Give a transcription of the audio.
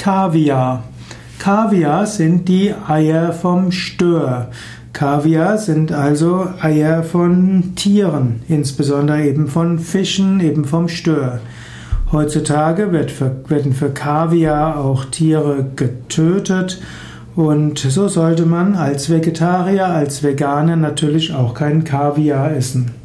Kaviar. Kaviar sind die Eier vom Stör. Kaviar sind also Eier von Tieren, insbesondere eben von Fischen, eben vom Stör. Heutzutage wird für, werden für Kaviar auch Tiere getötet und so sollte man als Vegetarier, als Veganer natürlich auch kein Kaviar essen.